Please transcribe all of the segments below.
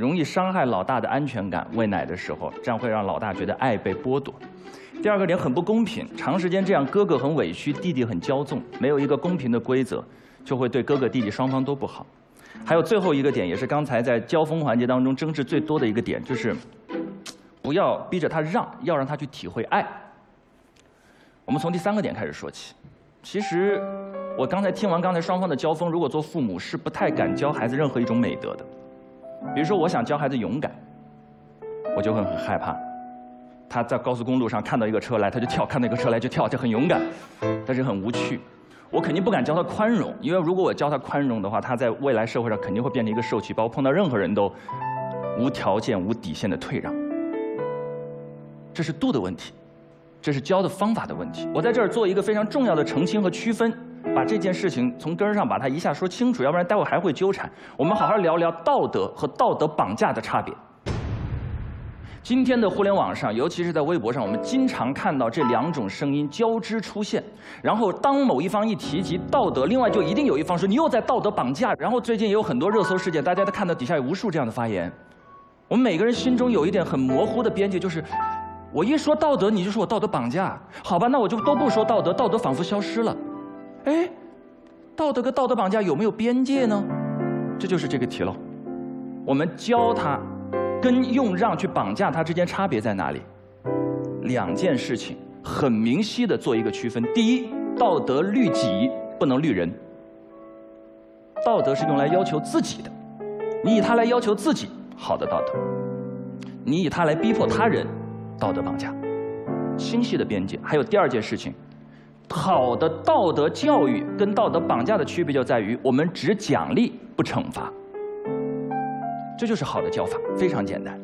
容易伤害老大的安全感。喂奶的时候，这样会让老大觉得爱被剥夺。第二个点很不公平，长时间这样，哥哥很委屈，弟弟很骄纵，没有一个公平的规则，就会对哥哥弟弟双方都不好。还有最后一个点，也是刚才在交锋环节当中争执最多的一个点，就是不要逼着他让，要让他去体会爱。我们从第三个点开始说起。其实我刚才听完刚才双方的交锋，如果做父母是不太敢教孩子任何一种美德的。比如说，我想教孩子勇敢，我就会很害怕。他在高速公路上看到一个车来，他就跳；看到一个车来就跳，就很勇敢，但是很无趣。我肯定不敢教他宽容，因为如果我教他宽容的话，他在未来社会上肯定会变成一个受气包，碰到任何人都无条件、无底线的退让。这是度的问题，这是教的方法的问题。我在这儿做一个非常重要的澄清和区分，把这件事情从根儿上把它一下说清楚，要不然待会还会纠缠。我们好好聊聊道德和道德绑架的差别。今天的互联网上，尤其是在微博上，我们经常看到这两种声音交织出现。然后，当某一方一提及道德，另外就一定有一方说你又在道德绑架。然后最近也有很多热搜事件，大家都看到底下有无数这样的发言。我们每个人心中有一点很模糊的边界，就是我一说道德，你就说我道德绑架，好吧？那我就都不说道德，道德仿佛消失了。哎，道德跟道德绑架有没有边界呢？这就是这个题了。我们教他。跟用让去绑架他之间差别在哪里？两件事情很明晰的做一个区分。第一，道德律己不能律人。道德是用来要求自己的，你以它来要求自己，好的道德；你以它来逼迫他人，道德绑架。清晰的边界。还有第二件事情，好的道德教育跟道德绑架的区别就在于，我们只奖励不惩罚。这就是好的教法，非常简单。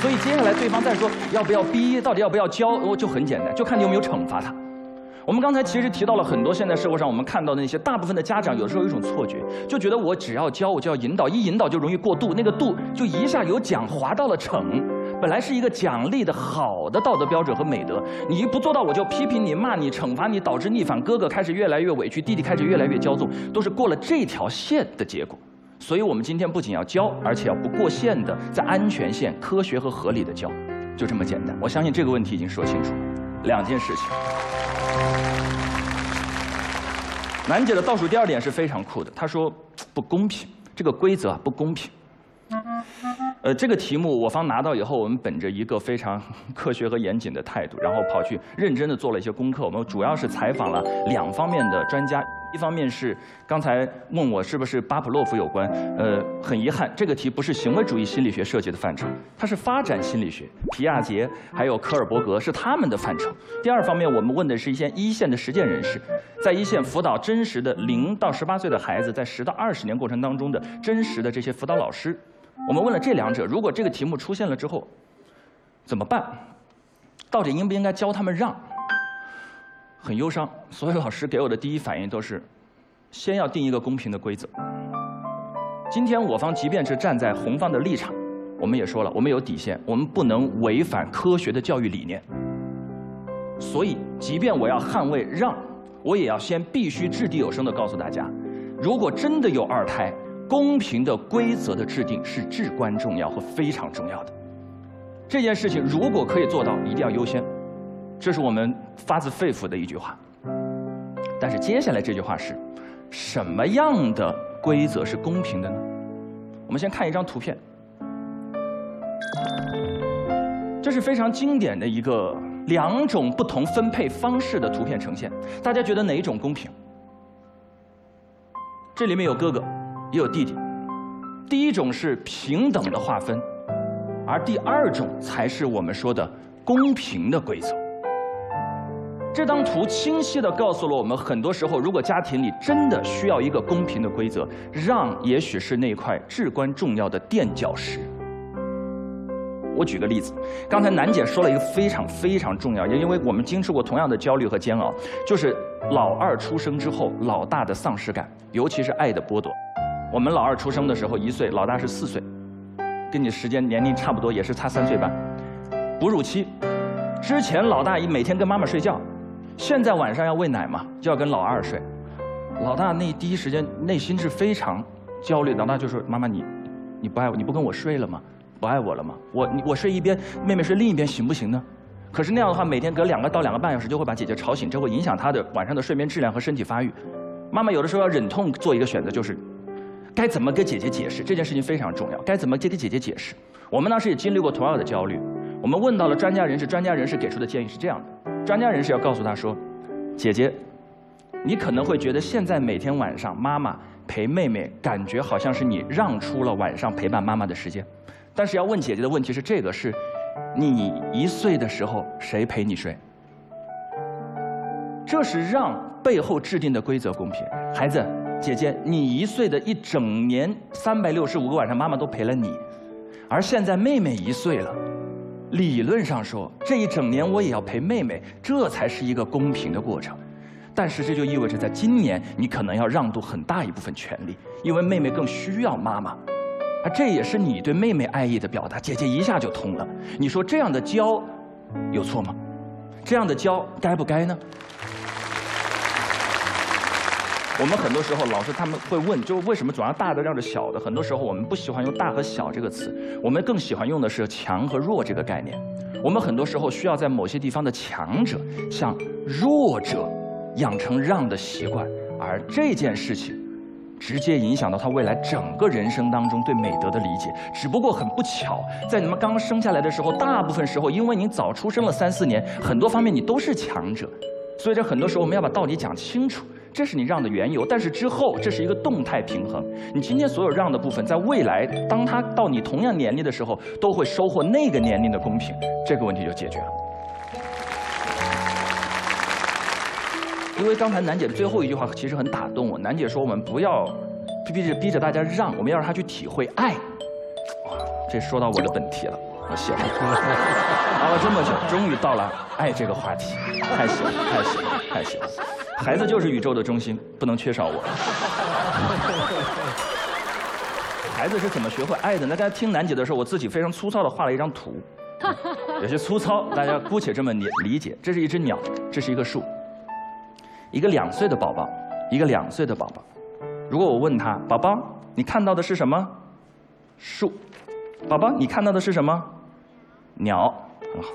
所以接下来对方再说要不要逼，到底要不要教，我就很简单，就看你有没有惩罚他。我们刚才其实提到了很多现在社会上我们看到的那些大部分的家长，有时候有一种错觉，就觉得我只要教，我就要引导，一引导就容易过度，那个度就一下由奖滑到了惩。本来是一个奖励的好的道德标准和美德，你一不做到，我就批评你、骂你、惩罚你，导致逆反，哥哥开始越来越委屈，弟弟开始越来越骄纵，都是过了这条线的结果。所以，我们今天不仅要教，而且要不过线的，在安全线、科学和合理的教，就这么简单。我相信这个问题已经说清楚了。两件事情，楠姐的倒数第二点是非常酷的，她说不公平，这个规则不公平。呃，这个题目我方拿到以后，我们本着一个非常 科学和严谨的态度，然后跑去认真的做了一些功课。我们主要是采访了两方面的专家。一方面是刚才问我是不是巴甫洛夫有关，呃，很遗憾，这个题不是行为主义心理学设计的范畴，它是发展心理学，皮亚杰还有科尔伯格是他们的范畴。第二方面，我们问的是一些一线的实践人士，在一线辅导真实的零到十八岁的孩子，在十到二十年过程当中的真实的这些辅导老师，我们问了这两者，如果这个题目出现了之后，怎么办？到底应不应该教他们让？很忧伤，所有老师给我的第一反应都是，先要定一个公平的规则。今天我方即便是站在红方的立场，我们也说了，我们有底线，我们不能违反科学的教育理念。所以，即便我要捍卫让，我也要先必须掷地有声的告诉大家，如果真的有二胎，公平的规则的制定是至关重要和非常重要的。这件事情如果可以做到，一定要优先。这是我们发自肺腑的一句话，但是接下来这句话是，什么样的规则是公平的呢？我们先看一张图片，这是非常经典的一个两种不同分配方式的图片呈现。大家觉得哪一种公平？这里面有哥哥，也有弟弟。第一种是平等的划分，而第二种才是我们说的公平的规则。这张图清晰地告诉了我们，很多时候，如果家庭里真的需要一个公平的规则，让也许是那块至关重要的垫脚石。我举个例子，刚才楠姐说了一个非常非常重要，也因为我们经受过同样的焦虑和煎熬，就是老二出生之后，老大的丧失感，尤其是爱的剥夺。我们老二出生的时候一岁，老大是四岁，跟你时间年龄差不多，也是差三岁半。哺乳期之前，老大一每天跟妈妈睡觉。现在晚上要喂奶嘛，就要跟老二睡。老大那第一时间内心是非常焦虑，老大就说：“妈妈，你你不爱我，你不跟我睡了吗？不爱我了吗？我我睡一边，妹妹睡另一边，行不行呢？”可是那样的话，每天隔两个到两个半小时就会把姐姐吵醒，这会影响她的晚上的睡眠质量和身体发育。妈妈有的时候要忍痛做一个选择，就是该怎么跟姐姐解释这件事情非常重要，该怎么跟姐姐解释。我们当时也经历过同样的焦虑，我们问到了专家人士，专家人士给出的建议是这样的：专家人士要告诉她说，姐姐。你可能会觉得现在每天晚上妈妈陪妹妹，感觉好像是你让出了晚上陪伴妈妈的时间，但是要问姐姐的问题是这个：是，你一岁的时候谁陪你睡？这是让背后制定的规则公平。孩子，姐姐，你一岁的一整年三百六十五个晚上，妈妈都陪了你，而现在妹妹一岁了，理论上说这一整年我也要陪妹妹，这才是一个公平的过程。但是这就意味着，在今年你可能要让渡很大一部分权利，因为妹妹更需要妈妈，啊，这也是你对妹妹爱意的表达。姐姐一下就通了，你说这样的教有错吗？这样的教该不该呢？我们很多时候老师他们会问，就是为什么总要大的让着小的？很多时候我们不喜欢用大和小这个词，我们更喜欢用的是强和弱这个概念。我们很多时候需要在某些地方的强者向弱者。养成让的习惯，而这件事情，直接影响到他未来整个人生当中对美德的理解。只不过很不巧，在你们刚生下来的时候，大部分时候因为您早出生了三四年，很多方面你都是强者，所以这很多时候我们要把道理讲清楚，这是你让的缘由。但是之后这是一个动态平衡，你今天所有让的部分，在未来当他到你同样年龄的时候，都会收获那个年龄的公平，这个问题就解决了。因为刚才楠姐的最后一句话其实很打动我。楠姐说：“我们不要逼着逼着大家让，我们要让他去体会爱。”哇，这说到我的本题了，我谢了。熬了这么久，终于到了爱这个话题，太喜欢，太喜欢，太喜欢。孩子就是宇宙的中心，不能缺少我。孩子是怎么学会爱的？那刚才听楠姐的时候，我自己非常粗糙的画了一张图，有些粗糙，大家姑且这么理理解。这是一只鸟，这是一棵树。一个两岁的宝宝，一个两岁的宝宝。如果我问他，宝宝，你看到的是什么？树。宝宝，你看到的是什么？鸟。很好。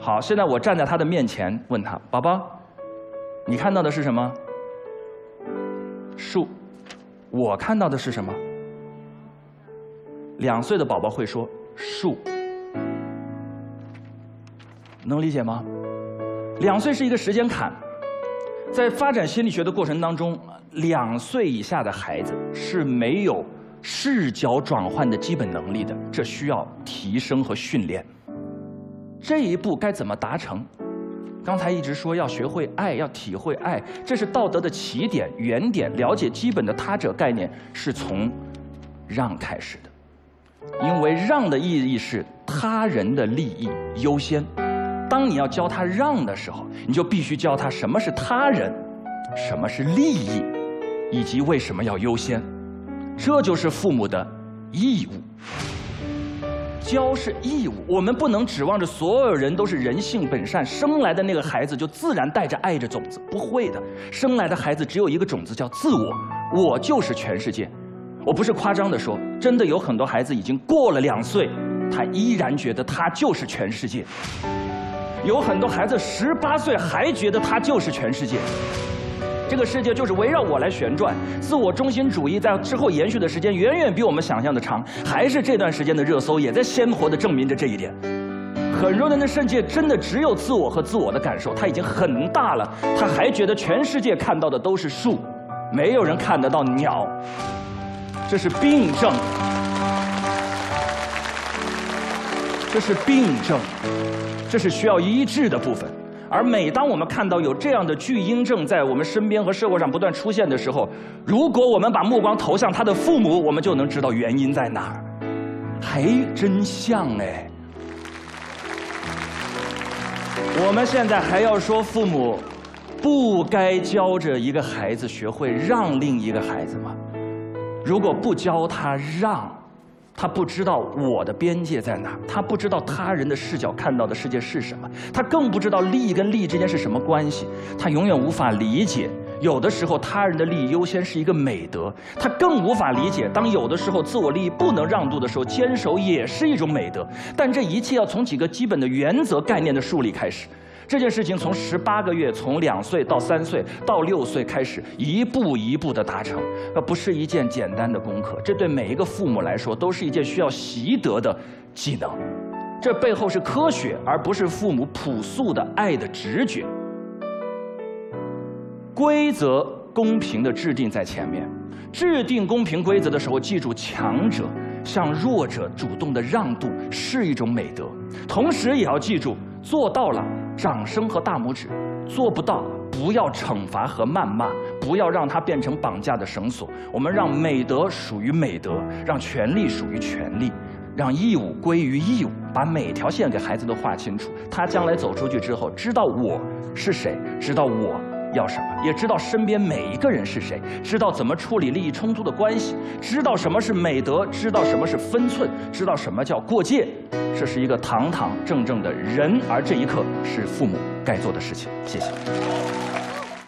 好，现在我站在他的面前，问他，宝宝，你看到的是什么？树。我看到的是什么？两岁的宝宝会说树。能理解吗？两岁是一个时间坎。在发展心理学的过程当中，两岁以下的孩子是没有视角转换的基本能力的，这需要提升和训练。这一步该怎么达成？刚才一直说要学会爱，要体会爱，这是道德的起点、原点。了解基本的他者概念是从让开始的，因为让的意义是他人的利益优先。当你要教他让的时候，你就必须教他什么是他人，什么是利益，以及为什么要优先。这就是父母的义务。教是义务，我们不能指望着所有人都是人性本善，生来的那个孩子就自然带着爱着种子，不会的。生来的孩子只有一个种子，叫自我，我就是全世界。我不是夸张的说，真的有很多孩子已经过了两岁，他依然觉得他就是全世界。有很多孩子十八岁还觉得他就是全世界，这个世界就是围绕我来旋转。自我中心主义在之后延续的时间远远比我们想象的长，还是这段时间的热搜也在鲜活的证明着这一点。很多人的世界真的只有自我和自我的感受，他已经很大了，他还觉得全世界看到的都是树，没有人看得到鸟，这是病症，这是病症。这是需要医治的部分，而每当我们看到有这样的巨婴症在我们身边和社会上不断出现的时候，如果我们把目光投向他的父母，我们就能知道原因在哪儿。还真像哎！我们现在还要说父母不该教着一个孩子学会让另一个孩子吗？如果不教他让。他不知道我的边界在哪，他不知道他人的视角看到的世界是什么，他更不知道利益跟利益之间是什么关系，他永远无法理解有的时候他人的利益优先是一个美德，他更无法理解，当有的时候自我利益不能让渡的时候，坚守也是一种美德。但这一切要从几个基本的原则概念的树立开始。这件事情从十八个月，从两岁到三岁到六岁开始，一步一步的达成，那不是一件简单的功课。这对每一个父母来说，都是一件需要习得的技能。这背后是科学，而不是父母朴素的爱的直觉。规则公平的制定在前面，制定公平规则的时候，记住强者向弱者主动的让渡是一种美德，同时也要记住做到了。掌声和大拇指，做不到，不要惩罚和谩骂，不要让它变成绑架的绳索。我们让美德属于美德，让权利属于权利，让义务归于义务，把每条线给孩子都画清楚。他将来走出去之后，知道我是谁，知道我。要什么，也知道身边每一个人是谁，知道怎么处理利益冲突的关系，知道什么是美德，知道什么是分寸，知道什么叫过界，这是一个堂堂正正的人，而这一刻是父母该做的事情。谢谢。